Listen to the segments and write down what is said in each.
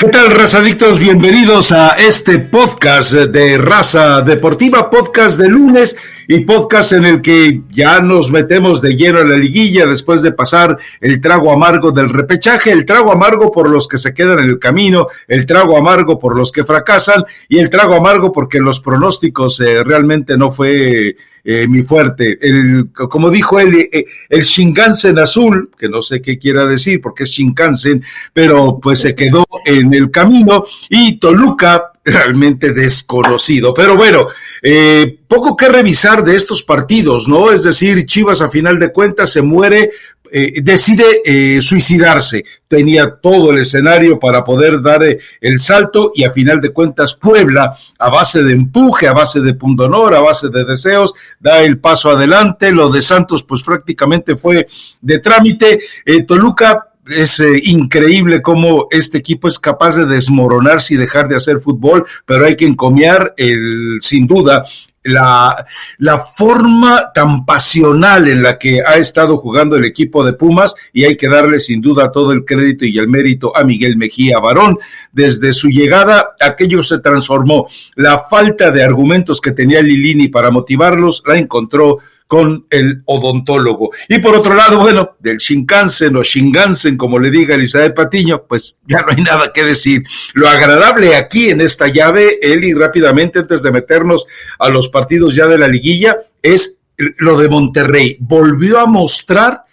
¿Qué tal, razadictos? Bienvenidos a este podcast de Raza Deportiva, podcast de lunes y podcast en el que ya nos metemos de lleno en la liguilla después de pasar el trago amargo del repechaje, el trago amargo por los que se quedan en el camino, el trago amargo por los que fracasan y el trago amargo porque los pronósticos eh, realmente no fue eh, mi fuerte. El, como dijo él, eh, el Shinkansen azul, que no sé qué quiera decir porque es Shinkansen, pero pues se quedó en el camino y Toluca realmente desconocido. Pero bueno, eh, poco que revisar de estos partidos, ¿no? Es decir, Chivas a final de cuentas se muere eh, decide eh, suicidarse. Tenía todo el escenario para poder dar eh, el salto y a final de cuentas Puebla, a base de empuje, a base de pundonor, a base de deseos, da el paso adelante. Lo de Santos pues prácticamente fue de trámite. Toluca es increíble cómo este equipo es capaz de desmoronarse y dejar de hacer fútbol, pero hay que encomiar el, sin duda la, la, forma tan pasional en la que ha estado jugando el equipo de Pumas y hay que darle sin duda todo el crédito y el mérito a Miguel Mejía Barón. Desde su llegada, aquello se transformó. La falta de argumentos que tenía Lilini para motivarlos la encontró con el odontólogo. Y por otro lado, bueno, del Shinkansen o Shingansen, como le diga Elizabeth Patiño, pues ya no hay nada que decir. Lo agradable aquí en esta llave, Eli, rápidamente, antes de meternos a los partidos ya de la liguilla, es lo de Monterrey. Volvió a mostrar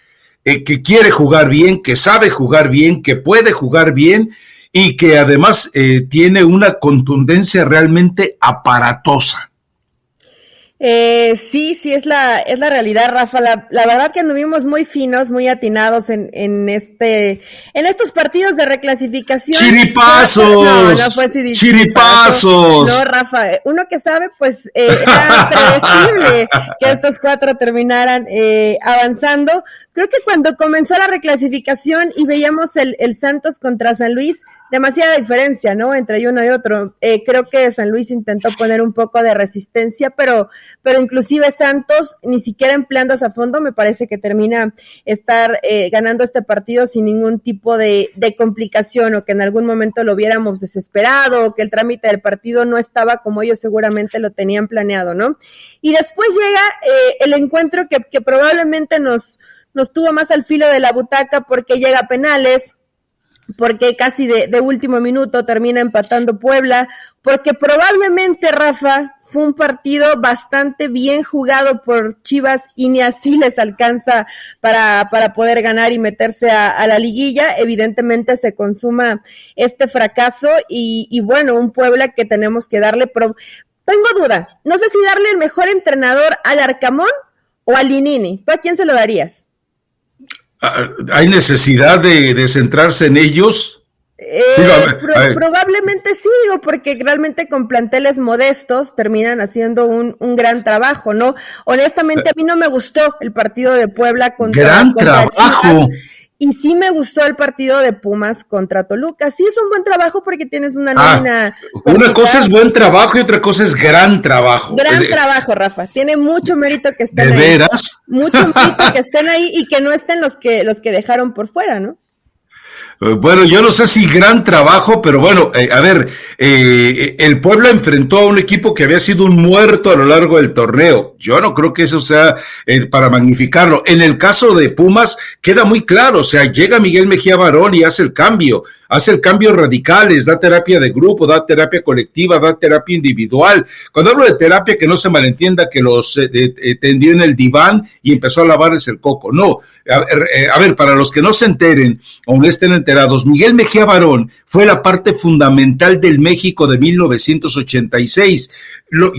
eh, que quiere jugar bien, que sabe jugar bien, que puede jugar bien y que además eh, tiene una contundencia realmente aparatosa. Eh, sí, sí, es la, es la realidad, Rafa. La, la, verdad que anduvimos muy finos, muy atinados en, en este, en estos partidos de reclasificación. ¡Chiripazos! No, no fue así ¡Chiripazos! No, Rafa, uno que sabe, pues, eh, era predecible que estos cuatro terminaran eh, avanzando. Creo que cuando comenzó la reclasificación y veíamos el, el Santos contra San Luis, demasiada diferencia, ¿no? Entre uno y otro. Eh, creo que San Luis intentó poner un poco de resistencia, pero, pero inclusive Santos, ni siquiera empleándose a fondo, me parece que termina estar eh, ganando este partido sin ningún tipo de, complicación o que en algún momento lo hubiéramos desesperado o que el trámite del partido no estaba como ellos seguramente lo tenían planeado, ¿no? Y después llega eh, el encuentro que, que probablemente nos, nos tuvo más al filo de la butaca porque llega a penales, porque casi de, último minuto termina empatando Puebla, porque probablemente, Rafa, fue un partido bastante bien jugado por Chivas y ni así les alcanza para, para poder ganar y meterse a, la liguilla. Evidentemente se consuma este fracaso y, bueno, un Puebla que tenemos que darle... Pro Tengo duda, no sé si darle el mejor entrenador al Arcamón o al Linini. ¿Tú a quién se lo darías? Ah, ¿Hay necesidad de, centrarse en ellos? Eh, probablemente sí, porque realmente con planteles modestos terminan haciendo un, un gran trabajo, ¿no? Honestamente, a mí no me gustó el partido de Puebla contra, gran trabajo. Y sí me gustó el partido de Pumas contra Toluca. Sí es un buen trabajo porque tienes una ah, nómina. una cosa es buen trabajo y otra cosa es gran trabajo. Gran trabajo, Rafa. Tiene mucho mérito que estén ¿De ahí. veras? Mucho mérito que estén ahí y que no estén los que, los que dejaron por fuera, ¿no? Eh, bueno, yo no sé si gran trabajo, pero bueno, eh, a ver, eh, el pueblo enfrentó a un equipo que había sido un muerto a lo largo del torneo. Yo no creo que eso sea para magnificarlo. En el caso de Pumas, queda muy claro, o sea, llega Miguel Mejía Barón y hace el cambio hace cambios radicales, da terapia de grupo, da terapia colectiva, da terapia individual. Cuando hablo de terapia, que no se malentienda que los eh, eh, tendió en el diván y empezó a lavarles el coco. No, a ver, eh, a ver, para los que no se enteren o no estén enterados, Miguel Mejía Barón fue la parte fundamental del México de 1986.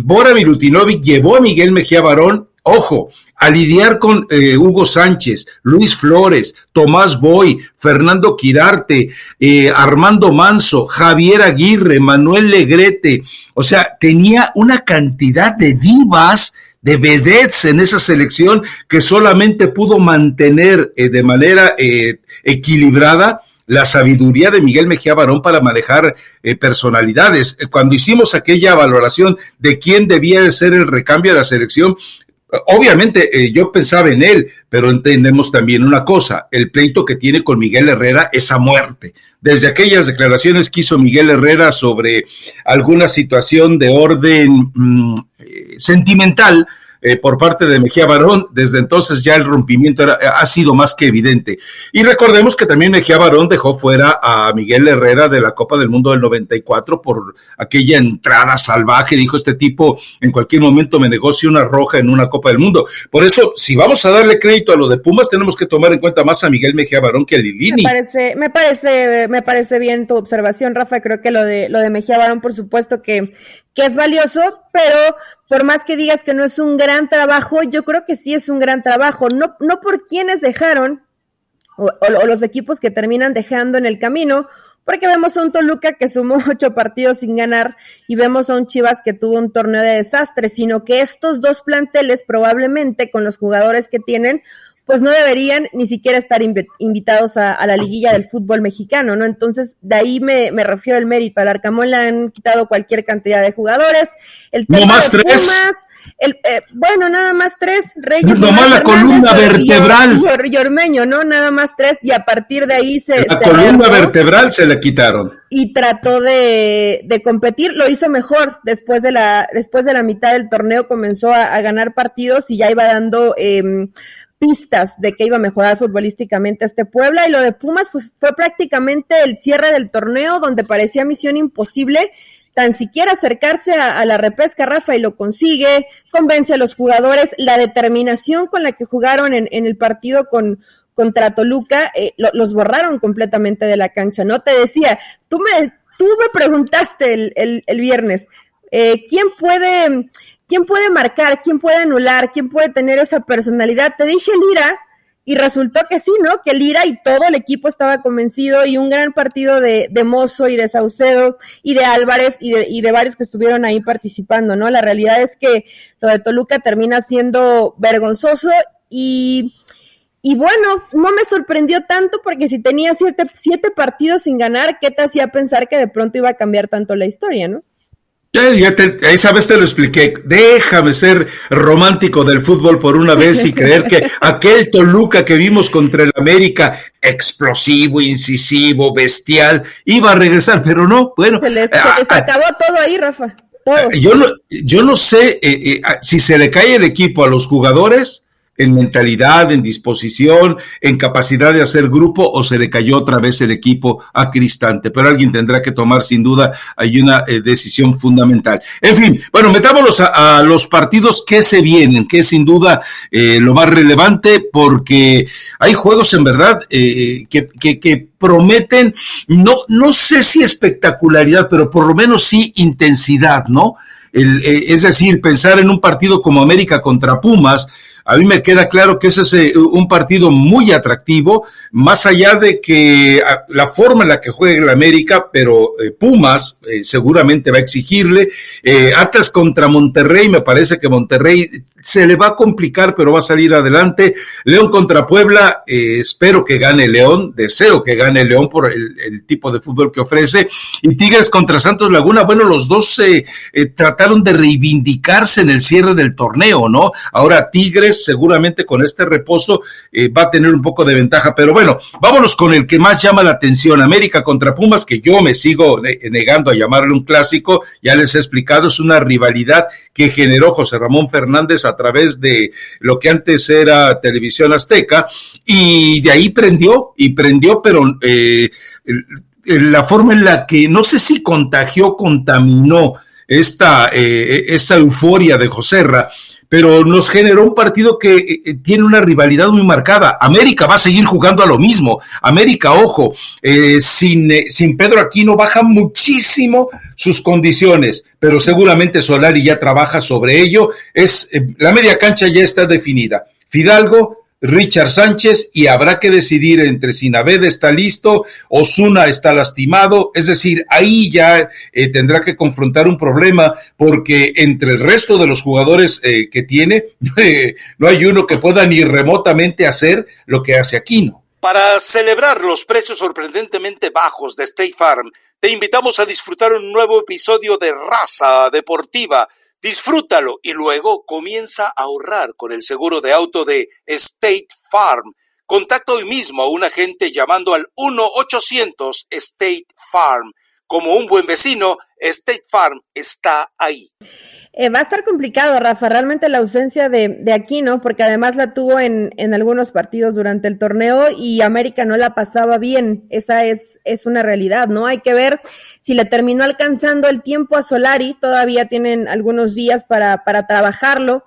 Bora Milutinovic llevó a Miguel Mejía Barón Ojo, a lidiar con eh, Hugo Sánchez, Luis Flores, Tomás Boy, Fernando Quirarte, eh, Armando Manso, Javier Aguirre, Manuel Legrete. O sea, tenía una cantidad de divas de vedettes en esa selección que solamente pudo mantener eh, de manera equilibrada la sabiduría de Miguel Mejía Barón para manejar personalidades. Cuando hicimos aquella valoración de quién debía de ser el recambio de la selección, Obviamente eh, yo pensaba en él, pero entendemos también una cosa, el pleito que tiene con Miguel Herrera es a muerte. desde aquellas declaraciones que hizo Miguel Herrera sobre alguna situación de orden mm, eh, sentimental eh, por parte de Mejía Barón. Desde entonces ya el rompimiento ha sido más que evidente. Y recordemos que también Mejía Barón dejó fuera a Miguel Herrera de la Copa del Mundo del 94 por aquella entrada salvaje. Dijo este tipo, en cualquier momento me negocio una roja en una Copa del Mundo. Por eso, si vamos a darle crédito a lo de Pumas, tenemos que tomar en cuenta más a Miguel Mejía Barón que a Lilini. Me parece, me parece, me parece bien tu observación, Rafa. Creo que lo de, lo de Mejía Barón, por supuesto que, que es valioso, pero por más que digas que no es un gran trabajo, yo creo que sí es un gran trabajo, no, no por quienes dejaron o, los equipos que terminan dejando en el camino, porque vemos a un Toluca que sumó ocho partidos sin ganar y vemos a un Chivas que tuvo un torneo de desastre, sino que estos dos planteles probablemente con los jugadores que tienen pues no deberían ni siquiera estar invitados a, la liguilla del fútbol mexicano, ¿no? Entonces, de ahí me, refiero el mérito. Al Arcamón le han quitado cualquier cantidad de jugadores. El no más tres. el, eh, bueno, nada más tres. Reyes. No más la columna vertebral. Y, Ormeño, ¿no? Nada más tres. Y a partir de ahí se. La columna vertebral se le quitaron. Y trató de, de, competir. Lo hizo mejor. Después de la, después de la mitad del torneo comenzó a, a ganar partidos y ya iba dando. Eh, pistas de que iba a mejorar futbolísticamente este Puebla y lo de Pumas pues, fue prácticamente el cierre del torneo donde parecía misión imposible tan siquiera acercarse a, la repesca, Rafa, y lo consigue, convence a los jugadores, la determinación con la que jugaron en, el partido con, contra Toluca, eh, los borraron completamente de la cancha, ¿no? Te decía, tú me, tú me preguntaste el, el, el viernes, eh, ¿quién puede ¿Quién puede marcar? ¿Quién puede anular? ¿Quién puede tener esa personalidad? Te dije Lira y resultó que sí, ¿no? Que Lira y todo el equipo estaba convencido y un gran partido de, de Mozo y de Saucedo y de Álvarez y de, y de varios que estuvieron ahí participando, ¿no? La realidad es que lo de Toluca termina siendo vergonzoso y... Y bueno, no me sorprendió tanto porque si tenía siete, siete partidos sin ganar, ¿qué te hacía pensar que de pronto iba a cambiar tanto la historia, no? Ya esa vez te lo expliqué. Déjame ser romántico del fútbol por una vez y creer que aquel Toluca que vimos contra el América, explosivo, incisivo, bestial, iba a regresar, pero no. Bueno, se les, ah, ah, acabó todo ahí, Rafa. Yo no, yo no sé eh, eh, ah, si se le cae el equipo a los jugadores en mentalidad, en disposición, en capacidad de hacer grupo o se le cayó otra vez el equipo a Cristante. Pero alguien tendrá que tomar sin duda hay una eh, decisión fundamental. En fin, bueno, metámonos a, los partidos que se vienen, que es sin duda eh, lo más relevante porque hay juegos en verdad eh, que, que, prometen, no, no sé si espectacularidad, pero por lo menos sí intensidad, ¿no? El, es decir, pensar en un partido como América contra Pumas, a mí me queda claro que ese es eh, un partido muy atractivo, más allá de que ah, la forma en la que juega el América, pero eh, Pumas eh, seguramente va a exigirle. Atlas contra Monterrey, me parece que Monterrey se le va a complicar, pero va a salir adelante. León contra Puebla, espero que gane León, deseo que gane León por el, tipo de fútbol que ofrece. Y Tigres contra Santos Laguna, bueno, los dos trataron de reivindicarse en el cierre del torneo, ¿no? Ahora Tigres seguramente con este reposo eh, va a tener un poco de ventaja. Pero bueno, vámonos con el que más llama la atención, América contra Pumas, que yo me sigo negando a llamarle un clásico, ya les he explicado, es una rivalidad que generó José Ramón Fernández a través de lo que antes era Televisión Azteca, y de ahí prendió, y prendió, pero... Eh, la forma en la que no sé si contagió, contaminó esta, eh, esta euforia de Joserra, pero nos generó un partido que eh, eh, tiene una rivalidad muy marcada. América va a seguir jugando a lo mismo. América, ojo, eh, sin, sin Pedro Aquino baja muchísimo sus condiciones, pero seguramente Solari ya trabaja sobre ello. Es, la media cancha ya está definida. Fidalgo, Richard Sánchez y habrá que decidir entre si Naved está listo, Osuna está lastimado, es decir, ahí ya eh, tendrá que confrontar un problema porque entre el resto de los jugadores eh, que tiene, no hay uno que pueda ni remotamente hacer lo que hace Aquino. Para celebrar los precios sorprendentemente bajos de State Farm, te invitamos a disfrutar un nuevo episodio de Raza Deportiva Disfrútalo y luego comienza a ahorrar con el seguro de auto de State Farm. Contacta hoy mismo a un agente llamando al 1-800 State Farm. Como un buen vecino, State Farm está ahí. Eh, va a estar complicado, Rafa, realmente la ausencia de, de Aquino, porque además la tuvo en, en, algunos partidos durante el torneo y América no la pasaba bien. Esa es, es una realidad, ¿no? Hay que ver si le terminó alcanzando el tiempo a Solari, todavía tienen algunos días para, para trabajarlo.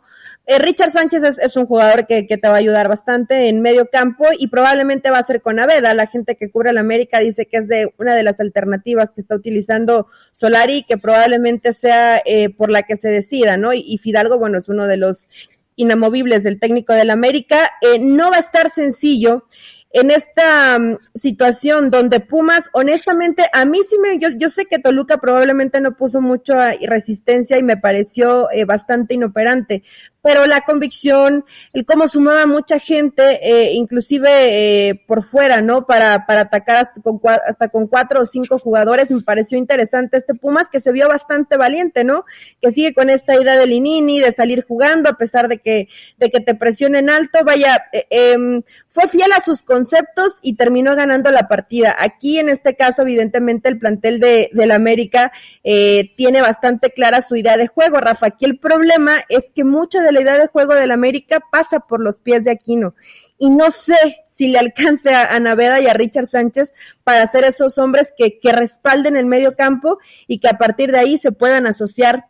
Eh, Richard Sánchez es, un jugador que, te va a ayudar bastante en medio campo y probablemente va a ser con Aveda. La gente que cubre la América dice que es de una de las alternativas que está utilizando Solari, que probablemente sea eh, por la que se decida, ¿no? Y, Fidalgo, bueno, es uno de los inamovibles del técnico del América. Eh, no va a estar sencillo en esta um, situación donde Pumas, honestamente, a mí sí me, yo, yo sé que Toluca probablemente no puso mucha resistencia y me pareció eh, bastante inoperante, pero la convicción, el cómo sumaba mucha gente, eh, inclusive eh, por fuera, ¿no? Para, para atacar hasta con, hasta con cuatro o cinco jugadores, me pareció interesante este Pumas que se vio bastante valiente, ¿no? Que sigue con esta idea de Linini, de salir jugando a pesar de que, de que te presionen alto, vaya, eh, em, fue fiel a sus conceptos y terminó ganando la partida. Aquí en este caso, evidentemente, el plantel de, del América eh, tiene bastante clara su idea de juego, Rafa. Aquí el problema es que mucha de la idea de juego del América pasa por los pies de Aquino. Y no sé si le alcance a, Naveda y a Richard Sánchez para ser esos hombres que, respalden el medio campo y que a partir de ahí se puedan asociar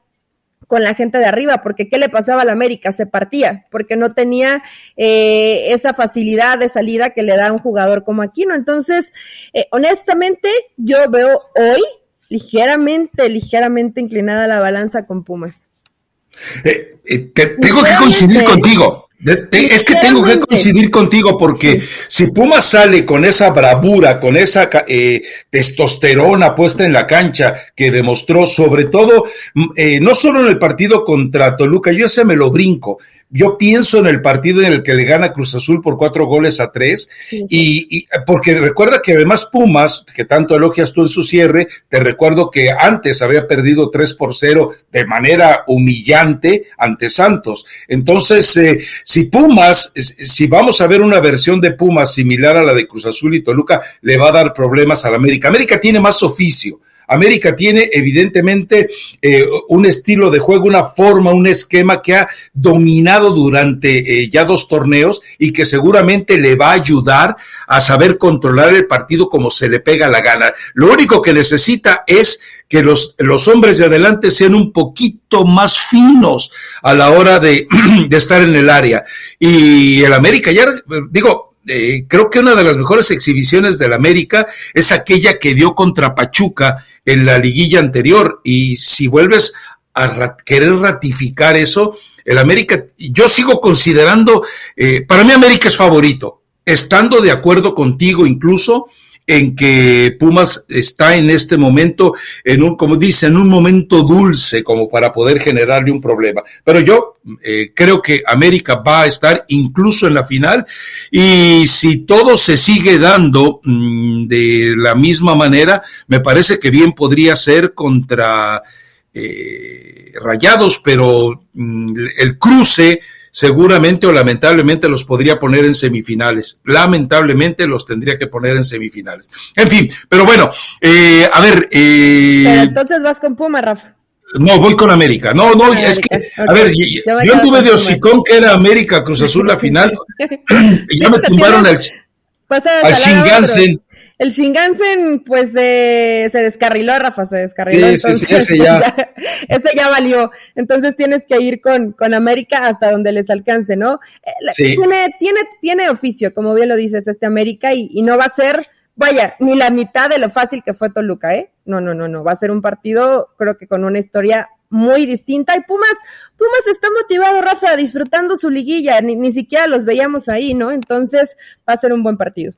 con la gente de arriba, porque ¿qué le pasaba al América? Se partía, porque no tenía eh, esa facilidad de salida que le da un jugador como Aquino. Entonces, eh, honestamente, yo veo hoy ligeramente, ligeramente inclinada la balanza con Pumas. Eh, eh, tengo que coincidir contigo. es que tengo que coincidir contigo porque si Puma sale con esa bravura, con esa eh, testosterona puesta en la cancha que demostró sobre todo, mm, no solo en el partido contra Toluca, yo ese me lo brinco, yo pienso en el partido en el que le gana Cruz Azul por cuatro goles a tres, Y, porque recuerda que además Pumas, que tanto elogias tú en su cierre, te recuerdo que antes había perdido tres por cero de manera humillante ante Santos. Entonces, eh, si Pumas, si vamos a ver una versión de Pumas similar a la de Cruz Azul y Toluca, le va a dar problemas a la América. América tiene más oficio América tiene evidentemente eh, un estilo de juego, una forma, un esquema que ha dominado durante eh, ya dos torneos y que seguramente le va a ayudar a saber controlar el partido como se le pega la gana. Lo único que necesita es que los, los hombres de adelante sean un poquito más finos a la hora de, de estar en el área. Y el América ya, digo, eh, creo que una de las mejores exhibiciones del América es aquella que dio contra Pachuca en la liguilla anterior. Y si vuelves a querer ratificar eso, el América, yo sigo considerando, eh, para mí América es favorito, estando de acuerdo contigo incluso en que Pumas está en este momento, en un, como dice, en un momento dulce como para poder generarle un problema. Pero yo eh, creo que América va a estar incluso en la final y si todo se sigue dando mm, de la misma manera, me parece que bien podría ser contra eh, Rayados, pero mm, el cruce seguramente o lamentablemente los podría poner en semifinales. Lamentablemente los tendría que poner en semifinales. En fin, pero bueno, eh, a ver. Eh, pero entonces vas con Puma, Rafa. No, voy con América. No, no, es que, a ver, yo, anduve de hocicón que era América Cruz Azul la final y ya me tumbaron al, al Shingansen el Shingansen, pues, eh, se descarriló, Rafa, se descarriló. Sí, entonces, sí, ese ya. ese ya valió. Entonces tienes que ir con, con América hasta donde les alcance, ¿no? Eh, sí. Tiene, tiene, tiene oficio, como bien lo dices, este América, y, y no va a ser, vaya, ni la mitad de lo fácil que fue Toluca, ¿eh? No, no, no, no. Va a ser un partido, creo que con una historia muy distinta. Y Pumas, Pumas está motivado, Rafa, disfrutando su liguilla. Ni, ni siquiera los veíamos ahí, ¿no? Entonces va a ser un buen partido.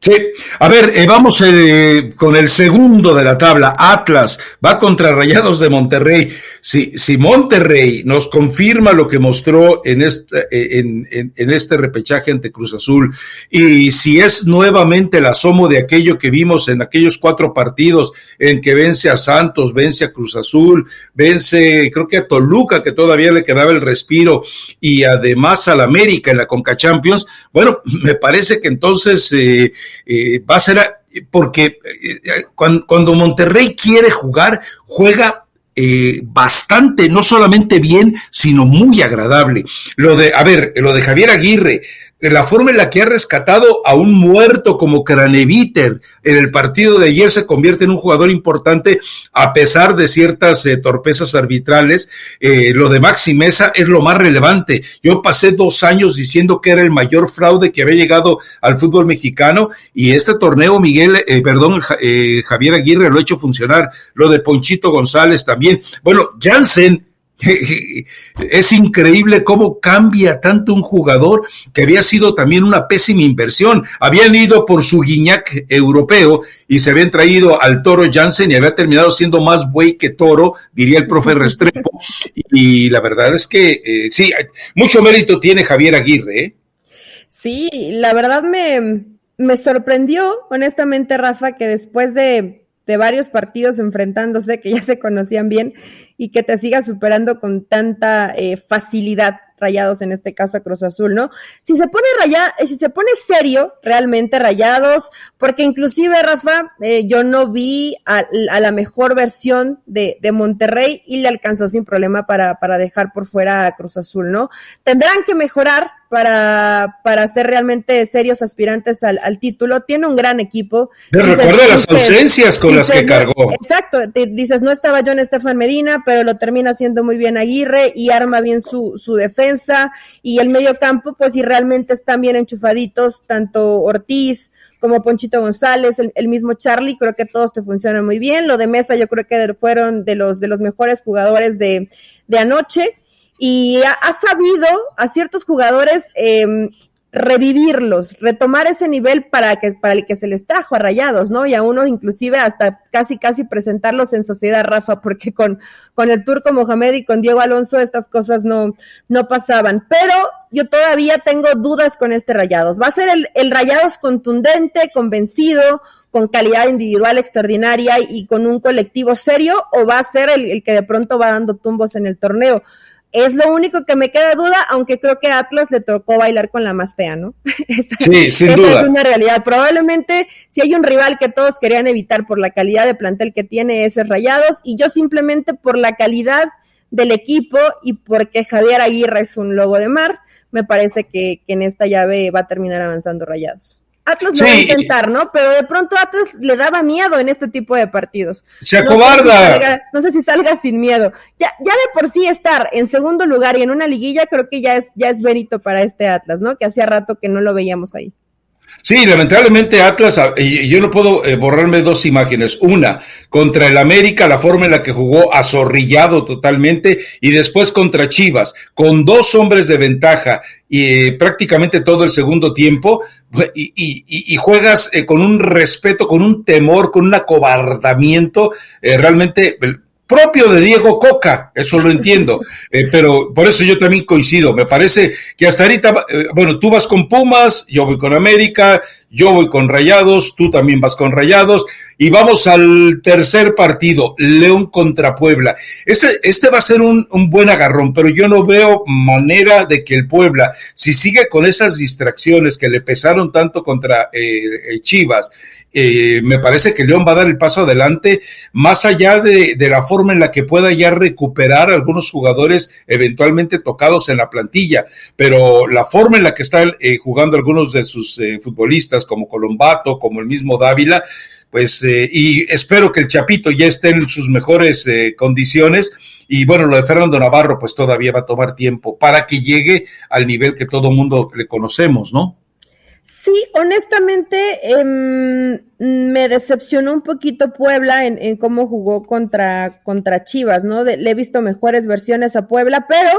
Sí, a ver, eh, vamos eh, con el segundo de la tabla. Atlas va contra Rayados de Monterrey. Si, si Monterrey nos confirma lo que mostró en este, en, en, este repechaje ante Cruz Azul y si es nuevamente el asomo de aquello que vimos en aquellos cuatro partidos en que vence a Santos, vence a Cruz Azul, vence creo que a Toluca que todavía le quedaba el respiro y además al América en la Conca Champions, bueno, me parece que entonces... Eh, eh, va a ser porque eh, cuando, Monterrey quiere jugar, juega eh, bastante, no solamente bien, sino muy agradable. Lo de, a ver, lo de Javier Aguirre, la forma en la que ha rescatado a un muerto como Craneviter en el partido de ayer se convierte en un jugador importante a pesar de ciertas eh, torpezas arbitrales. Eh, lo de Maxi Mesa es lo más relevante. Yo pasé dos años diciendo que era el mayor fraude que había llegado al fútbol mexicano y este torneo, Miguel, eh, perdón, Javier Aguirre lo ha hecho funcionar. Lo de Ponchito González también. Bueno, Jansen es increíble cómo cambia tanto un jugador que había sido también una pésima inversión. Habían ido por su guiñac europeo y se habían traído al toro Jansen y había terminado siendo más buey que toro, diría el profe Restrepo. Y la verdad es que eh, sí, mucho mérito tiene Javier Aguirre. ¿eh? Sí, la verdad me, me sorprendió, honestamente, Rafa, que después de de varios partidos enfrentándose que ya se conocían bien y que te siga superando con tanta eh, facilidad rayados en este caso a Cruz Azul, ¿no? Si se pone raya, si se pone serio, realmente rayados, porque inclusive, Rafa, eh, yo no vi a, la mejor versión de, de, Monterrey y le alcanzó sin problema para, para dejar por fuera a Cruz Azul, ¿no? Tendrán que mejorar para, para ser realmente serios aspirantes al, al título. Tiene un gran equipo. recuerda las ausencias con las que cargó. Exacto, dices, no estaba John Estefan Medina, pero lo termina haciendo muy bien Aguirre y arma bien su, su defensa y el medio campo, pues si realmente están bien enchufaditos, tanto Ortiz como Ponchito González, el, mismo Charlie, creo que todos te funcionan muy bien. Lo de Mesa yo creo que fueron de los, de los mejores jugadores de, de anoche y ha, sabido a ciertos jugadores eh, revivirlos, retomar ese nivel para que para el que se les trajo a Rayados, ¿no? Y a uno inclusive hasta casi casi presentarlos en sociedad Rafa, porque con con el turco Mohamed y con Diego Alonso estas cosas no no pasaban, pero yo todavía tengo dudas con este Rayados. Va a ser el, el Rayados contundente, convencido, con calidad individual extraordinaria y con un colectivo serio o va a ser el, el que de pronto va dando tumbos en el torneo. Es lo único que me queda duda, aunque creo que a Atlas le tocó bailar con la más fea, ¿no? sí, sin duda. es una realidad. Probablemente si hay un rival que todos querían evitar por la calidad de plantel que tiene, ese es Rayados, y yo simplemente por la calidad del equipo y porque Javier Aguirre es un lobo de mar, me parece que, que en esta llave va a terminar avanzando Rayados. Atlas lo va a intentar, ¿no? Pero de pronto Atlas le daba miedo en este tipo de partidos. Se acobarda. No sé si salga, sin miedo. Ya, ya de por sí estar en segundo lugar y en una liguilla, creo que ya es, ya es verito para este Atlas, ¿no? Que hacía rato que no lo veíamos ahí. Sí, lamentablemente Atlas, ah, yo no puedo eh, borrarme dos imágenes. Una, contra el América, la forma en la que jugó azorrillado totalmente, y después contra Chivas, con dos hombres de ventaja y eh, prácticamente todo el segundo tiempo, y, juegas eh, con un respeto, con un temor, con un acobardamiento realmente propio de Diego Coca, eso lo entiendo, eh, pero por eso yo también coincido, me parece que hasta ahorita, eh, bueno, tú vas con Pumas, yo voy con América, yo voy con Rayados, tú también vas con Rayados, y vamos al tercer partido, León contra Puebla. Este, este va a ser un, un buen agarrón, pero yo no veo manera de que el Puebla, si sigue con esas distracciones que le pesaron tanto contra eh, Chivas, eh, me parece que León va a dar el paso adelante, más allá de, la forma en la que pueda ya recuperar algunos jugadores eventualmente tocados en la plantilla, pero la forma en la que están eh, jugando algunos de sus eh, futbolistas, como Colombato, como el mismo Dávila, pues, y espero que el Chapito ya esté en sus mejores condiciones. Y bueno, lo de Fernando Navarro, pues todavía va a tomar tiempo para que llegue al nivel que todo mundo le conocemos, ¿no? Sí, honestamente em, me decepcionó un poquito Puebla en, cómo jugó contra, contra Chivas, ¿no? le he visto mejores versiones a Puebla, pero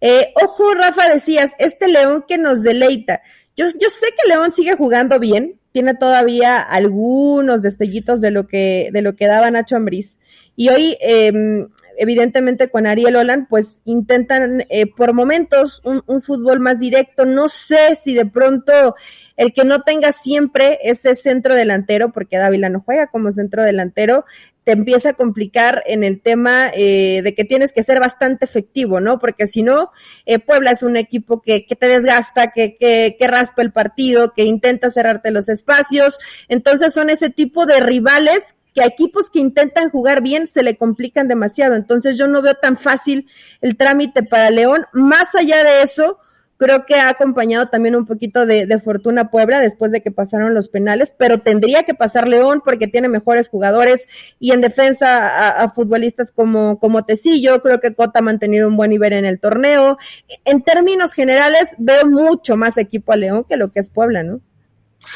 eh, ojo, Rafa, decías, este León que nos deleita. Yo, yo sé que León sigue jugando bien, tiene todavía algunos destellitos de lo que, de lo que daba Nacho Ambriz. Y hoy, em, evidentemente con Ariel Holland, pues intentan eh, por momentos un, fútbol más directo. No sé si de pronto el que no tenga siempre ese centro delantero, porque Dávila no juega como centro delantero, te empieza a complicar en el tema eh, de que tienes que ser bastante efectivo, ¿no? Porque si no, eh, Puebla es un equipo que, que te desgasta, que, que, que, raspa el partido, que intenta cerrarte los espacios. Entonces son ese tipo de rivales que a equipos que intentan jugar bien se le complican demasiado. Entonces yo no veo tan fácil el trámite para León. Más allá de eso, Creo que ha acompañado también un poquito de, de, fortuna Puebla después de que pasaron los penales, pero tendría que pasar León porque tiene mejores jugadores y en defensa a, a futbolistas como, como Tecillo. Creo que Cota ha mantenido un buen nivel en el torneo. En términos generales, veo mucho más equipo a León que lo que es Puebla, ¿no?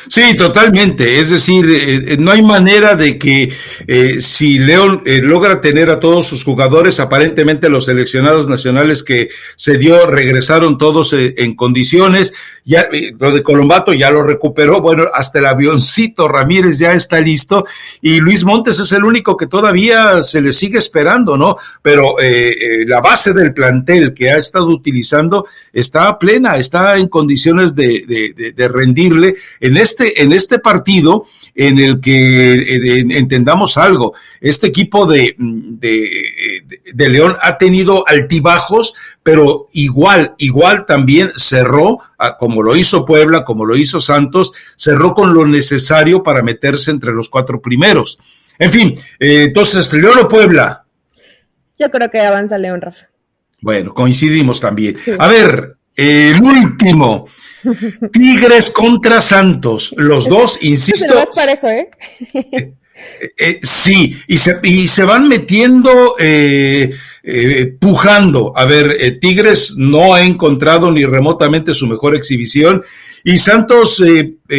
Sí, totalmente. Es decir, eh, no hay manera de que eh, si León eh, logra tener a todos sus jugadores, aparentemente los seleccionados nacionales que se dio regresaron todos eh, en condiciones. Ya eh, lo de Colombato ya lo recuperó. Bueno, hasta el avioncito Ramírez ya está listo y Luis Montes es el único que todavía se le sigue esperando, ¿no? Pero la base del plantel que ha estado utilizando está plena, está en condiciones de, rendirle en este, en este partido en el que eh, entendamos algo, este equipo de, de, León ha tenido altibajos, pero igual, igual también cerró, como lo hizo Puebla, como lo hizo Santos, cerró con lo necesario para meterse entre los cuatro primeros. En fin, eh, entonces, León o Puebla. Yo creo que avanza León, Rafa. Bueno, coincidimos también. Sí. A ver, el último. Tigres contra Santos. Los dos, insisto. Parejo, ¿eh? Eh, sí, y se, y se van metiendo, eh, eh, pujando. A ver, eh, Tigres no ha encontrado ni remotamente su mejor exhibición y Santos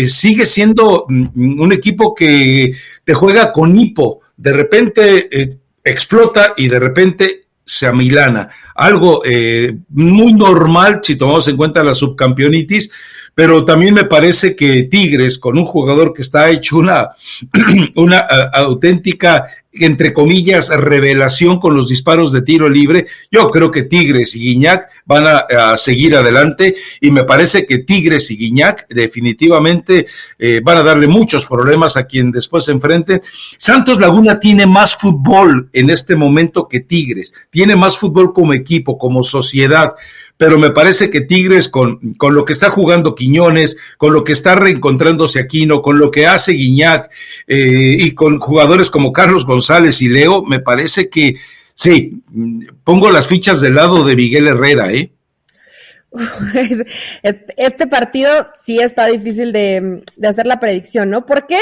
sigue siendo mm, un equipo que te juega con hipo. De repente explota y de repente se amilana. Algo muy normal si tomamos en cuenta la subcampeonitis, pero también me parece que Tigres, con un jugador que está hecho una, una auténtica, entre comillas, revelación con los disparos de tiro libre, yo creo que Tigres y Guiñac van a, seguir adelante. Y me parece que Tigres y Guiñac definitivamente eh, van a darle muchos problemas a quien después se enfrente. Santos Laguna tiene más fútbol en este momento que Tigres, tiene más fútbol como equipo, como sociedad pero me parece que Tigres con, con lo que está jugando Quiñones, con lo que está reencontrándose Aquino, con lo que hace Guiñac eh, y con jugadores como Carlos González y Leo, me parece que sí, pongo las fichas del lado de Miguel Herrera, ¿eh? Este partido sí está difícil de, hacer la predicción, ¿no? ¿Por qué?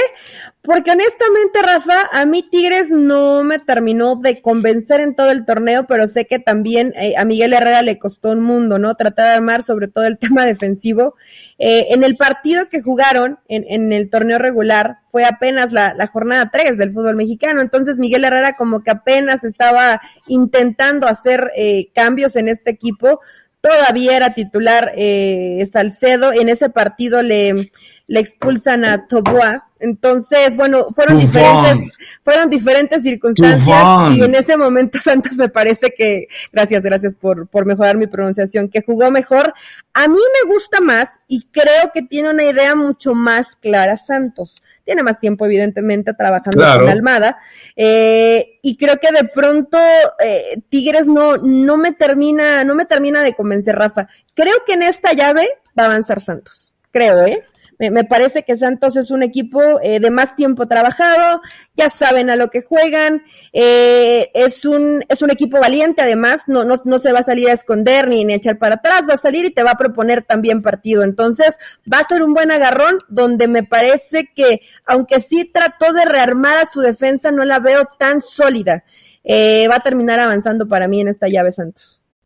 Porque honestamente, Rafa, a mí Tigres no me terminó de convencer en todo el torneo, pero sé que también eh, a Miguel Herrera le costó un mundo, ¿no? Tratar de armar sobre todo el tema defensivo. Eh, en el partido que jugaron en, el torneo regular fue apenas la, la, jornada 3 del fútbol mexicano, entonces Miguel Herrera como que apenas estaba intentando hacer eh, cambios en este equipo todavía era titular eh, Salcedo, en ese partido le, le expulsan a Toboa, entonces, bueno, fueron diferentes, fueron diferentes circunstancias y en ese momento Santos me parece que, gracias, gracias por, por mejorar mi pronunciación, que jugó mejor. A mí me gusta más y creo que tiene una idea mucho más clara Santos. Tiene más tiempo, evidentemente, trabajando Claro. con Almada. Eh, y creo que de pronto eh, Tigres no, no me termina, no me termina de convencer, Rafa. Creo que en esta llave va a avanzar Santos. Creo, ¿eh? Me, me parece que Santos es un equipo eh, de más tiempo trabajado, ya saben a lo que juegan, eh, es un, es un equipo valiente además, no, no, no se va a salir a esconder ni, ni a echar para atrás, va a salir y te va a proponer también partido. Entonces, va a ser un buen agarrón donde me parece que, aunque sí trató de rearmar a su defensa, no la veo tan sólida. Eh, va a terminar avanzando para mí en esta llave Santos.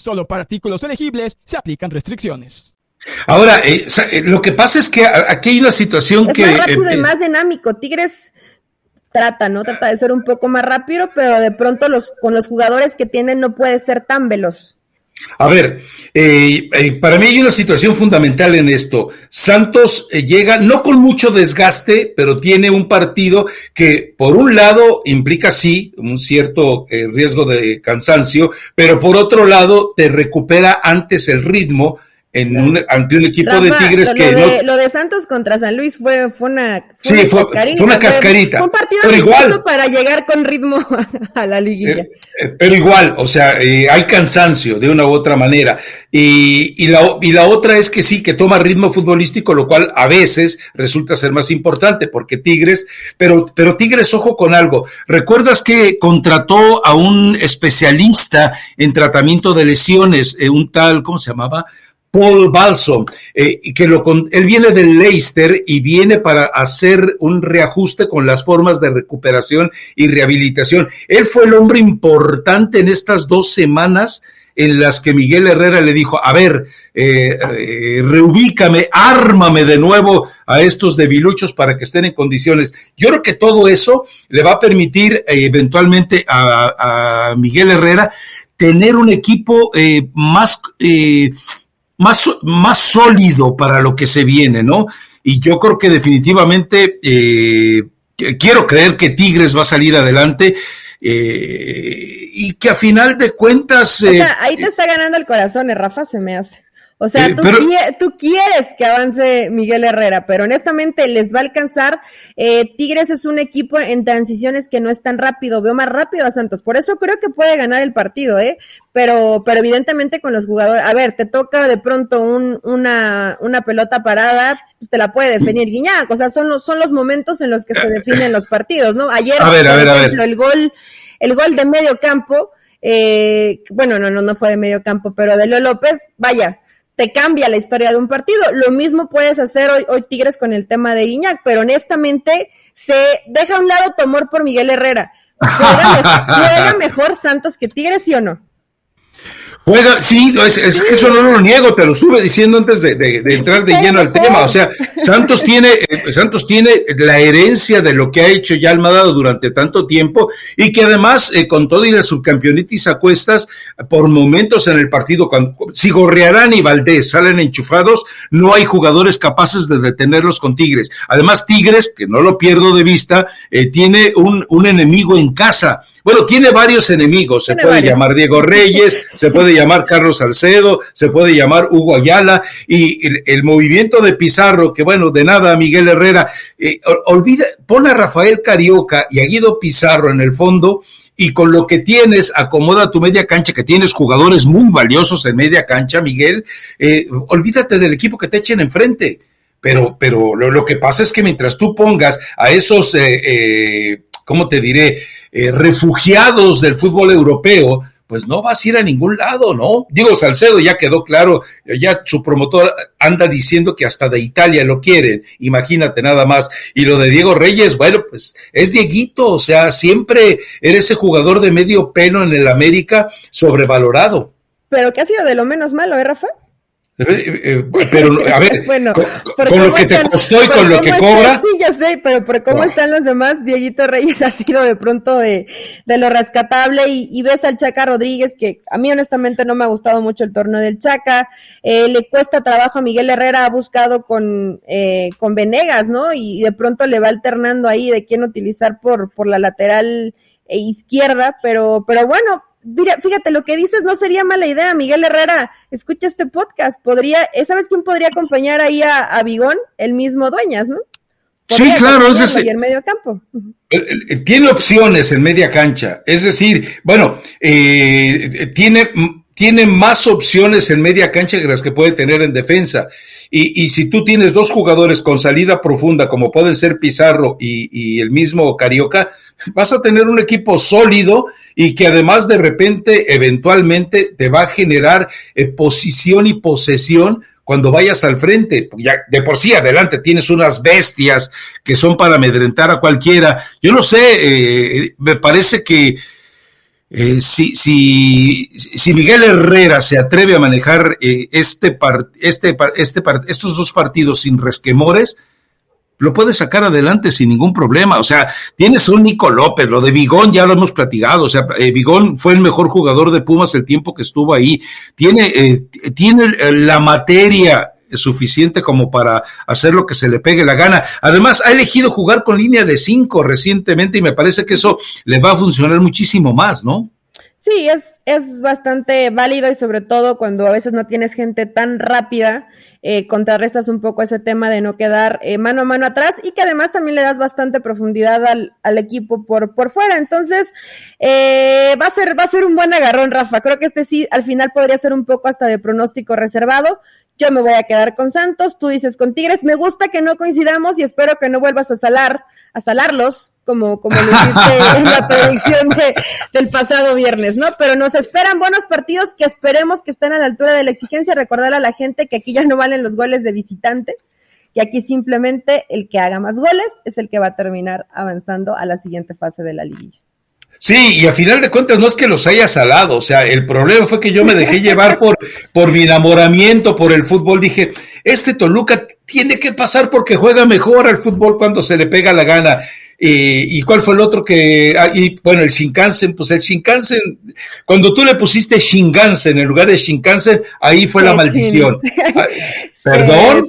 Solo para artículos elegibles se aplican restricciones. Ahora, eh, eh, lo que pasa es que aquí hay una situación es que... Más rápido y eh, más dinámico. Tigres trata, ¿no? Trata de ser un poco más rápido, pero de pronto los, con los jugadores que tienen no puede ser tan veloz. A ver, eh, eh, para mí hay una situación fundamental en esto. Santos eh, llega no con mucho desgaste, pero tiene un partido que por un lado implica sí un cierto riesgo de cansancio, pero por otro lado te recupera antes el ritmo en un, ante un equipo de Tigres que de, lo de Santos contra San Luis fue, fue una, fue una cascarita. Fue una cascarita. Fue un partido pero igual, para llegar con ritmo a la liguilla. Eh, eh, pero igual, o sea, eh, hay cansancio de una u otra manera. Y, y, la, y la otra es que sí, que toma ritmo futbolístico, lo cual a veces resulta ser más importante, porque Tigres, pero, pero Tigres, ojo con algo. ¿Recuerdas que contrató a un especialista en tratamiento de lesiones, un tal, ¿cómo se llamaba? Paul Balson, eh, que lo, él viene del Leicester y viene para hacer un reajuste con las formas de recuperación y rehabilitación. Él fue el hombre importante en estas dos semanas en las que Miguel Herrera le dijo, a ver, eh, eh, reubícame, ármame de nuevo a estos debiluchos para que estén en condiciones. Yo creo que todo eso le va a permitir eventualmente a, a, Miguel Herrera tener un equipo más más, más sólido para lo que se viene, ¿no? Y yo creo que definitivamente eh, quiero creer que Tigres va a salir adelante. Eh, y que a final de cuentas. Eh, ahí te está ganando el corazón, Rafa, se me hace. O sea, eh, tú, quieres que avance Miguel Herrera, pero honestamente les va a alcanzar. Eh, Tigres es un equipo en transiciones que no es tan rápido, veo más rápido a Santos, por eso creo que puede ganar el partido, ¿eh? Pero, pero evidentemente con los jugadores, a ver, te toca de pronto un, una, una pelota parada, pues te la puede definir Guiñac, o sea, son los, son los momentos en los que se definen los partidos, ¿no? Ayer, por ejemplo, el gol, el gol de medio campo, eh, bueno, no, no, no fue de medio campo, pero de Leo López, vaya, te cambia la historia de un partido. Lo mismo puedes hacer hoy, hoy Tigres con el tema de Guiñac, pero honestamente se deja a un lado tu amor por Miguel Herrera. ¿Juega mejor Santos que Tigres, sí o no? Juega, sí, es, que eso no lo niego, te lo estuve diciendo antes de, entrar de lleno al tema. O sea, Santos tiene, eh, Santos tiene la herencia de lo que ha hecho ya Almada durante tanto tiempo y que además, eh, con todo y la subcampeonitis a cuestas, por momentos en el partido, cuando, si Gorrearán y Valdés salen enchufados, no hay jugadores capaces de detenerlos con Tigres. Además, Tigres, que no lo pierdo de vista, eh, tiene un, un enemigo en casa bueno, tiene varios enemigos. Se puede llamar Diego Reyes, se puede llamar Carlos Salcedo, se puede llamar Hugo Ayala y el, movimiento de Pizarro, que bueno, de nada, Miguel Herrera. Eh, olvida, pon a Rafael Carioca y a Guido Pizarro en el fondo y con lo que tienes, acomoda tu media cancha, que tienes jugadores muy valiosos en media cancha, Miguel. Eh, olvídate del equipo que te echen enfrente. Pero, pero lo, que pasa es que mientras tú pongas a esos, eh, eh ¿cómo te diré?, eh, refugiados del fútbol europeo, pues no vas a ir a ningún lado, ¿no? Digo, Salcedo ya quedó claro, ya su promotor anda diciendo que hasta de Italia lo quieren, imagínate nada más. Y lo de Diego Reyes, bueno, pues es Dieguito, o sea, siempre eres ese jugador de medio pelo en el América sobrevalorado. Pero que ha sido de lo menos malo, ¿eh, Rafa? Eh, eh, pero, a ver, con, lo que te costó y con lo que cobra. sí, ya sé, pero por cómo están los demás, Dieguito Reyes ha sido de pronto de, de lo rescatable y, ves al Chaca Rodríguez, que a mí honestamente no me ha gustado mucho el torneo del Chaca, eh, le cuesta trabajo a Miguel Herrera, ha buscado con, con Venegas, ¿no? Y de pronto le va alternando ahí de quién utilizar por, por la lateral izquierda, pero, pero bueno, fíjate, lo que dices no sería mala idea, Miguel Herrera, escucha este podcast, podría, ¿sabes quién podría acompañar ahí a, a Bigón? El mismo Dueñas, ¿no? Sí, claro, es decir, en medio campo. Tiene opciones en media cancha, es decir, bueno, eh, tiene, tiene más opciones en media cancha que las que puede tener en defensa. Y, y, si tú tienes dos jugadores con salida profunda, como pueden ser Pizarro y, el mismo Carioca, vas a tener un equipo sólido y que además de repente, eventualmente, te va a generar eh, posición y posesión cuando vayas al frente. Ya de por sí adelante tienes unas bestias que son para amedrentar a cualquiera. Yo no sé, eh, me parece que eh, si, si, si, Miguel Herrera se atreve a manejar eh, este, este, este estos dos partidos sin resquemores, lo puede sacar adelante sin ningún problema. O sea, tienes un Nico López, lo de Vigón ya lo hemos platicado. O sea, eh, Vigón fue el mejor jugador de Pumas el tiempo que estuvo ahí. Tiene, tiene la materia suficiente como para hacer lo que se le pegue la gana. Además, ha elegido jugar con línea de cinco recientemente y me parece que eso le va a funcionar muchísimo más, ¿no? Sí, es, es bastante válido y sobre todo cuando a veces no tienes gente tan rápida eh, contrarrestas un poco ese tema de no quedar eh, mano a mano atrás y que además también le das bastante profundidad al, al equipo por, por fuera. Entonces, eh, va, a ser, va a ser un buen agarrón, Rafa. Creo que este sí, al final podría ser un poco hasta de pronóstico reservado. Yo me voy a quedar con Santos, tú dices con Tigres. Me gusta que no coincidamos y espero que no vuelvas a salar, a salarlos como, como lo hiciste en la predicción de, del pasado viernes, ¿no? Pero nos esperan buenos partidos que esperemos que estén a la altura de la exigencia. Recordar a la gente que aquí ya no valen los goles de visitante, que aquí simplemente el que haga más goles es el que va a terminar avanzando a la siguiente fase de la liguilla. Sí, y a final de cuentas no es que los haya salado, o sea, el problema fue que yo me dejé llevar por, por mi enamoramiento por el fútbol. Dije, este Toluca tiene que pasar porque juega mejor al fútbol cuando se le pega la gana. Eh, ¿Y cuál fue el otro que.? Ah, y, bueno, el Shinkansen, pues el Shinkansen, cuando tú le pusiste Shinkansen en lugar de Shinkansen, ahí fue la maldición. Ah, ¿Perdón?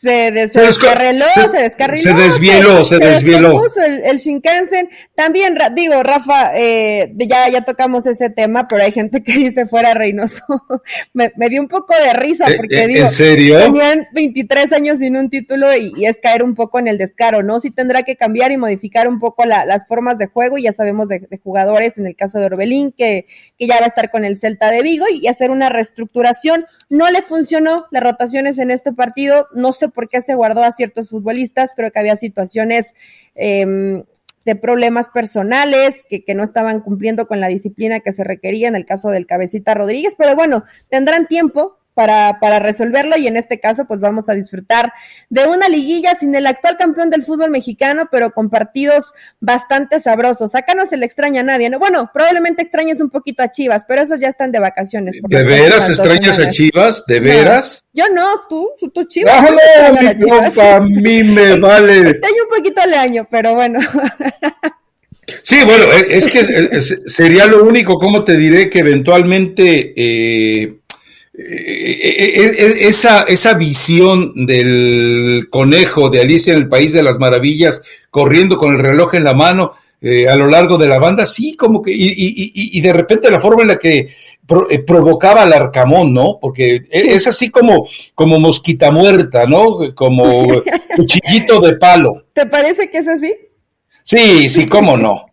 Se, descarriló, se, se, descarriló. Se desvieló, se, desvieló. El, el, Shinkansen. También, digo, Rafa, eh, ya, ya tocamos ese tema, pero hay gente que dice fuera Reynoso. me, me dio un poco de risa eh, porque, ¿En digo, serio? tenían 23 años sin un título y, y, es caer un poco en el descaro, ¿no? Sí tendrá que cambiar y modificar un poco la, las formas de juego y ya sabemos de, de, jugadores, en el caso de Orbelín, que, que ya va a estar con el Celta de Vigo y, y hacer una reestructuración. No le funcionó las rotaciones en este partido, no se por qué se guardó a ciertos futbolistas, creo que había situaciones eh, de problemas personales que, no estaban cumpliendo con la disciplina que se requería en el caso del cabecita Rodríguez, pero bueno, tendrán tiempo para, para resolverlo y en este caso pues vamos a disfrutar de una liguilla sin el actual campeón del fútbol mexicano, pero con partidos bastante sabrosos. Acá no se le extraña a nadie, ¿no? Bueno, probablemente extrañes un poquito a Chivas, pero esos ya están de vacaciones. ¿De veras extrañas a Chivas? ¿De veras? No, yo no, tú, tú Chivas. No, no, mi Chivas. a mí me vale. Extraño un poquito al año, pero bueno. Sí, bueno, es que sería lo único, como te diré, que eventualmente eh, esa, esa visión del conejo de Alicia en el País de las Maravillas corriendo con el reloj en la mano eh, a lo largo de la banda, sí, como que, y, y, y, de repente la forma en la que pro, eh, provocaba al arcamón, ¿no? Porque sí. es así como, como mosquita muerta, ¿no? Como cuchillito de palo. ¿Te parece que es así? Sí, sí, cómo no.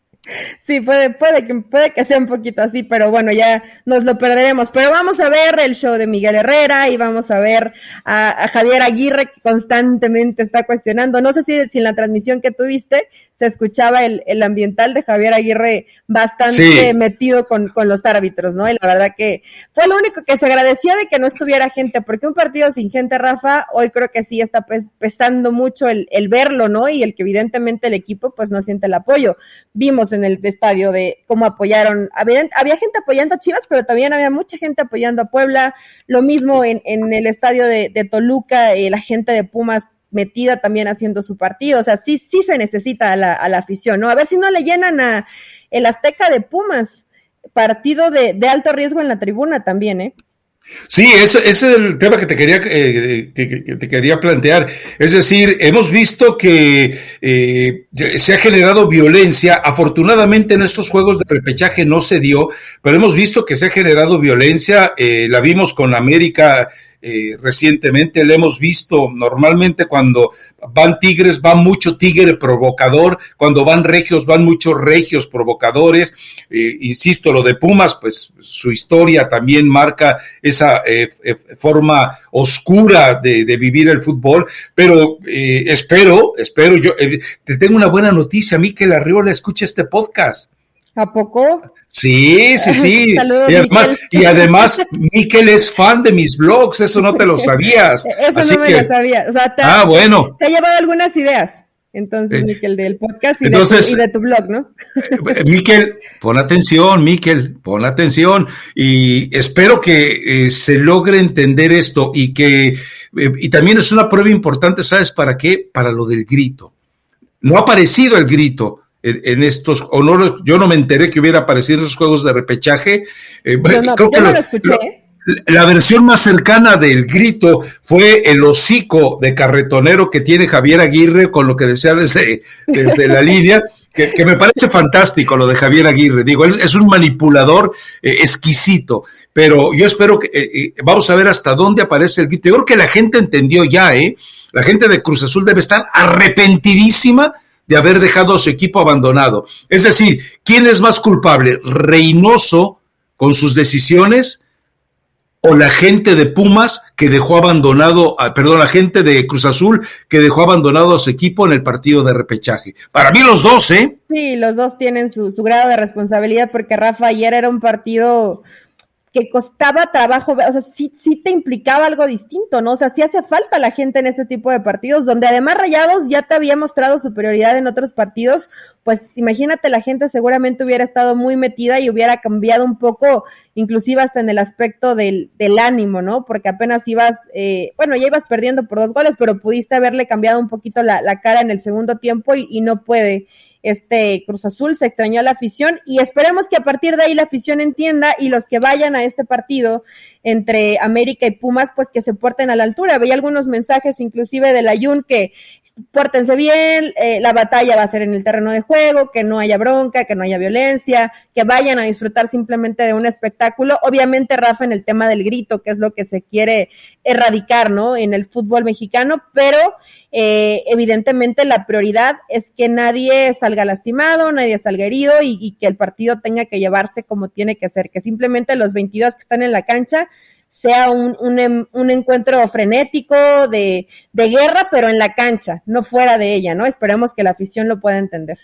Sí, puede, puede, que, puede que sea un poquito así, pero bueno, ya nos lo perderemos. Pero vamos a ver el show de Miguel Herrera y vamos a ver a, a Javier Aguirre que constantemente está cuestionando. No sé si, si en la transmisión que tuviste se escuchaba el, el ambiental de Javier Aguirre bastante sí. metido con, con, los árbitros, ¿no? Y la verdad que fue lo único que se agradeció de que no estuviera gente, porque un partido sin gente, Rafa, hoy creo que sí está pues, pesando mucho el, el verlo, ¿no? Y el que evidentemente el equipo pues no siente el apoyo. Vimos en el estadio de cómo apoyaron, había, había gente apoyando a Chivas, pero también había mucha gente apoyando a Puebla, lo mismo en, en el estadio de, de Toluca, eh, la gente de Pumas metida también haciendo su partido. O sea, sí, sí se necesita a la, a la afición, ¿no? A ver si no le llenan a el Azteca de Pumas, partido de, de alto riesgo en la tribuna también, ¿eh? Sí, eso, ese es el tema que te quería eh, que, te quería plantear. Es decir, hemos visto que eh, se ha generado violencia. Afortunadamente en estos juegos de repechaje no se dio, pero hemos visto que se ha generado violencia. Eh, la vimos con América eh, recientemente, le hemos visto normalmente cuando van tigres, van mucho tigre provocador, cuando van regios, van muchos regios provocadores, eh, insisto, lo de Pumas, pues su historia también marca esa eh, forma oscura de, vivir el fútbol, pero espero, espero, yo te tengo una buena noticia, Miquel Arriola escucha este podcast. ¿A poco? Sí, sí, sí. y, además, y además, Miquel es fan de mis blogs, eso no te lo sabías. eso no me lo sabía. O sea, ah, bueno. Se ha llevado algunas ideas. Entonces, eh, Miquel, del podcast y, de tu, blog, ¿no? Eh, Miquel, pon atención, Miquel, pon atención. Y espero que eh, se logre entender esto y que, y también es una prueba importante, ¿sabes para qué? Para lo del grito. No ha aparecido el grito en, estos, no, yo no me enteré que hubiera aparecido en esos juegos de repechaje. Eh, creo que lo, escuché. la versión más cercana del grito fue el hocico de carretonero que tiene Javier Aguirre con lo que decía desde, desde la línea. Que, me parece fantástico lo de Javier Aguirre. Digo, es, un manipulador eh, exquisito, pero yo espero que eh, vamos a ver hasta dónde aparece el grito. Yo creo que la gente entendió ya, ¿eh? La gente de Cruz Azul debe estar arrepentidísima de haber dejado a su equipo abandonado. Es decir, ¿quién es más culpable? ¿Reynoso con sus decisiones o la gente de Pumas que dejó abandonado, perdón, la gente de Cruz Azul que dejó abandonado a su equipo en el partido de repechaje? Para mí los dos, ¿eh? Sí, los dos tienen su, su grado de responsabilidad porque Rafa ayer era un partido que costaba trabajo, o sea, sí, sí te implicaba algo distinto, ¿no? O sea, sí hace falta la gente en este tipo de partidos, donde además Rayados ya te había mostrado superioridad en otros partidos, pues imagínate, la gente seguramente hubiera estado muy metida y hubiera cambiado un poco, inclusive hasta en el aspecto del, del ánimo, ¿no? Porque apenas ibas, eh, bueno, ya ibas perdiendo por dos goles, pero pudiste haberle cambiado un poquito la, la cara en el segundo tiempo y, y no puede este Cruz Azul, se extrañó a la afición y esperemos que a partir de ahí la afición entienda y los que vayan a este partido entre América y Pumas, pues que se porten a la altura. Veía algunos mensajes inclusive del Ayun que pórtense bien, eh, la batalla va a ser en el terreno de juego, que no haya bronca, que no haya violencia, que vayan a disfrutar simplemente de un espectáculo. Obviamente, Rafa, en el tema del grito, que es lo que se quiere erradicar, ¿no? En el fútbol mexicano, pero eh, evidentemente la prioridad es que nadie salga lastimado, nadie salga herido y, y que el partido tenga que llevarse como tiene que ser, que simplemente los 22 que están en la cancha sea un, un, em, un encuentro frenético de, de, guerra, pero en la cancha, no fuera de ella, ¿no? Esperemos que la afición lo pueda entender.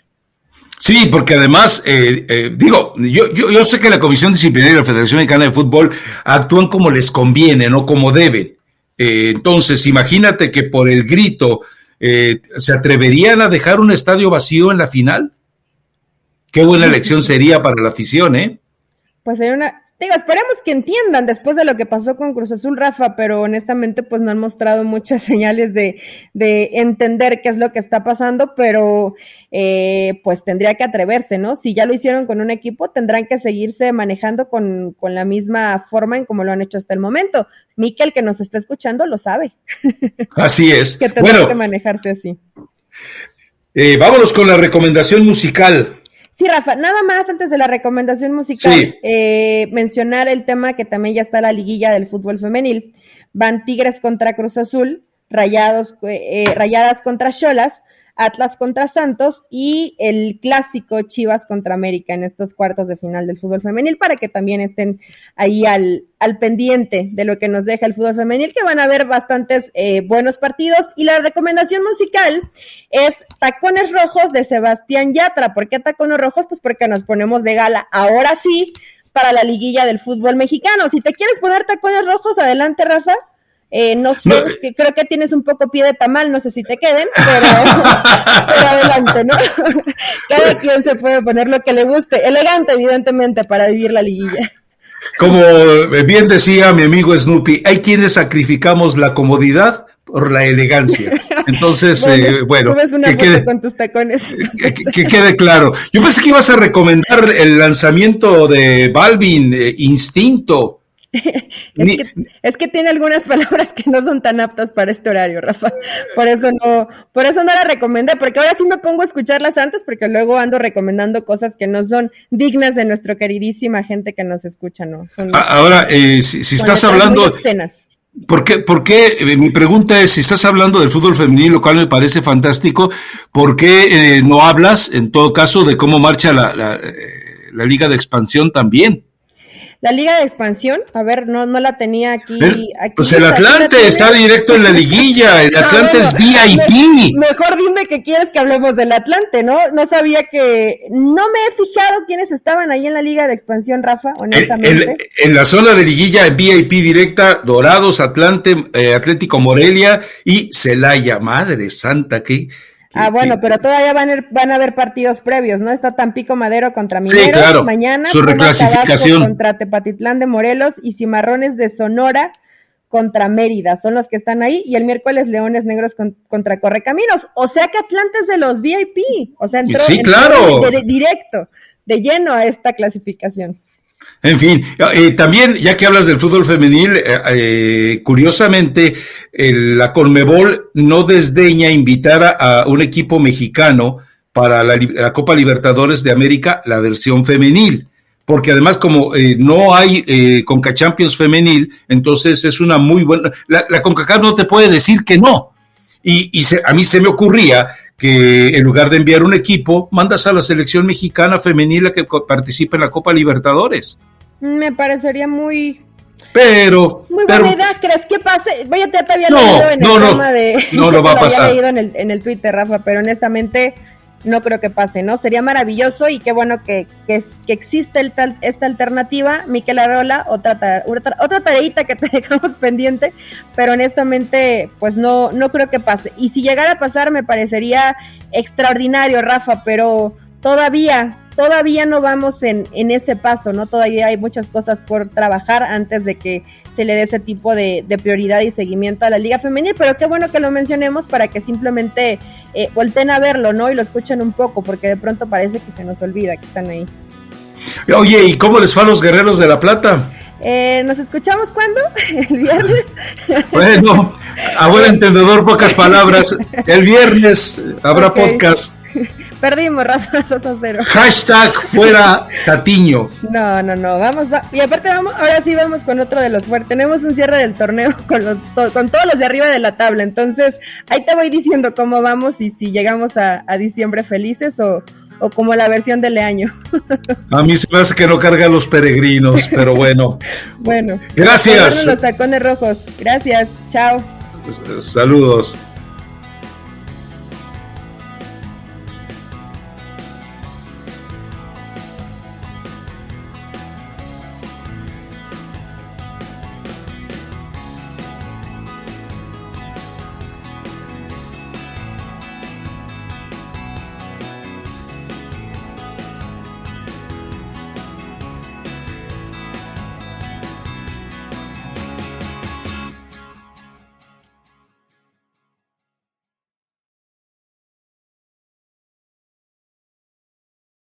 Sí, porque además, eh, eh, digo, yo, yo, yo, sé que la Comisión Disciplinaria de la Federación Mexicana de Fútbol actúan como les conviene, no como deben. Eh, entonces, imagínate que por el grito se atreverían a dejar un estadio vacío en la final. Qué buena elección sería para la afición, ¿eh? Pues sería una, Digo, esperemos que entiendan después de lo que pasó con Cruz Azul, Rafa, pero honestamente pues no han mostrado muchas señales de, de entender qué es lo que está pasando, pero eh, pues tendría que atreverse, ¿no? Si ya lo hicieron con un equipo, tendrán que seguirse manejando con, con la misma forma en como lo han hecho hasta el momento. Miquel, que nos está escuchando, lo sabe. Así es. que tendrá que manejarse así. Eh, vámonos con la recomendación musical. Sí, Rafa, nada más antes de la recomendación musical, eh, mencionar el tema que también ya está la liguilla del fútbol femenil. Van Tigres contra Cruz Azul, Rayados, eh, Rayadas contra Cholas, Atlas contra Santos y el clásico Chivas contra América en estos cuartos de final del fútbol femenil para que también estén ahí al, al pendiente de lo que nos deja el fútbol femenil, que van a haber bastantes eh, buenos partidos. Y la recomendación musical es Tacones Rojos de Sebastián Yatra. ¿Por qué Tacones Rojos? Pues porque nos ponemos de gala ahora sí para la liguilla del fútbol mexicano. Si te quieres poner tacones rojos, adelante, Rafa. Eh, no sé, creo que tienes un poco pie de tamal, no sé si te queden, pero, adelante, ¿no? Cada quien se puede poner lo que le guste. Elegante, evidentemente, para vivir la liguilla. Como bien decía mi amigo Snoopy, hay quienes sacrificamos la comodidad por la elegancia. Entonces, bueno, eh, que, quede, con tus tacones. Que, quede claro. Yo pensé que ibas a recomendar el lanzamiento de Balvin, eh, Instinto. es, que, tiene algunas palabras que no son tan aptas para este horario, Rafa. Por eso no, por eso no la recomendé, porque ahora sí me pongo a escucharlas antes, porque luego ando recomendando cosas que no son dignas de nuestra queridísima gente que nos escucha, ¿no? Ah, ahora, eh, si, estás hablando, ¿Por qué, ¿Por qué? Eh, mi pregunta es, si estás hablando del fútbol femenino, lo cual me parece fantástico, ¿por qué eh, no hablas, en todo caso, de cómo marcha la, la, la Liga de Expansión también? La Liga de Expansión, a ver, no, no la tenía aquí. pues el Atlante está directo en la liguilla, el Atlante es VIP. mejor dime que quieres que hablemos del Atlante, ¿no? No sabía que, no me he fijado quiénes estaban ahí en la Liga de Expansión, Rafa, honestamente. En, la zona de liguilla VIP directa, Dorados, Atlante, eh, Atlético Morelia y Celaya, madre santa, que Ah, bueno, pero todavía van a, van a haber partidos previos, ¿no? Está Tampico Madero contra Mineros mañana, su reclasificación contra Tepatitlán de Morelos y Cimarrones de Sonora contra Mérida, son los que están ahí, y el miércoles Leones Negros contra Correcaminos, o sea que Atlantes de los VIP, o sea, entró, sí, claro. directo, de lleno a esta clasificación. En fin, eh, también, ya que hablas del fútbol femenil, eh, eh, curiosamente, la Conmebol no desdeña invitar a, un equipo mexicano para la, Copa Libertadores de América, la versión femenil. Porque además, como no hay Conca Champions femenil, entonces es una muy buena. La, la CONCACAF no te puede decir que no. Y, y a mí se me ocurría que en lugar de enviar un equipo, mandas a la selección mexicana femenil a que participe en la Copa Libertadores. Me parecería muy pero. Muy buena idea, ¿crees que pase? Vaya, te había leído en el tema de. No, no va a pasar. leído en el, en el Twitter, Rafa, pero honestamente no creo que pase, ¿no? Sería maravilloso y qué bueno que, que, que existe el tal, esta alternativa. Miquel Arola, otra, otra, otra tareita que te dejamos pendiente, pero honestamente, pues no, no creo que pase. Y si llegara a pasar, me parecería extraordinario, Rafa, pero todavía, todavía no vamos en, en ese paso, ¿no? Todavía hay muchas cosas por trabajar antes de que se le dé ese tipo de, prioridad y seguimiento a la Liga Femenil, pero qué bueno que lo mencionemos para que simplemente eh, volteen a verlo, ¿no? Y lo escuchen un poco, porque de pronto parece que se nos olvida que están ahí. Oye, ¿y cómo les fue a los guerreros de la plata? Eh, ¿Nos escuchamos cuándo? ¿El viernes? Bueno, a buen entendedor, pocas palabras. El viernes habrá podcast. Perdimos, Rafa, 2 a 0. Hashtag fuera Tatiño. No, no, no. Vamos, y aparte vamos, ahora sí vamos con otro de los fuertes. Tenemos un cierre del torneo con los con todos los de arriba de la tabla. Entonces, ahí te voy diciendo cómo vamos y si llegamos a, diciembre felices o, o como la versión del año. A mí se me hace que no carga los peregrinos, pero bueno. bueno. Gracias. Los tacones rojos. Gracias. Chao. Saludos.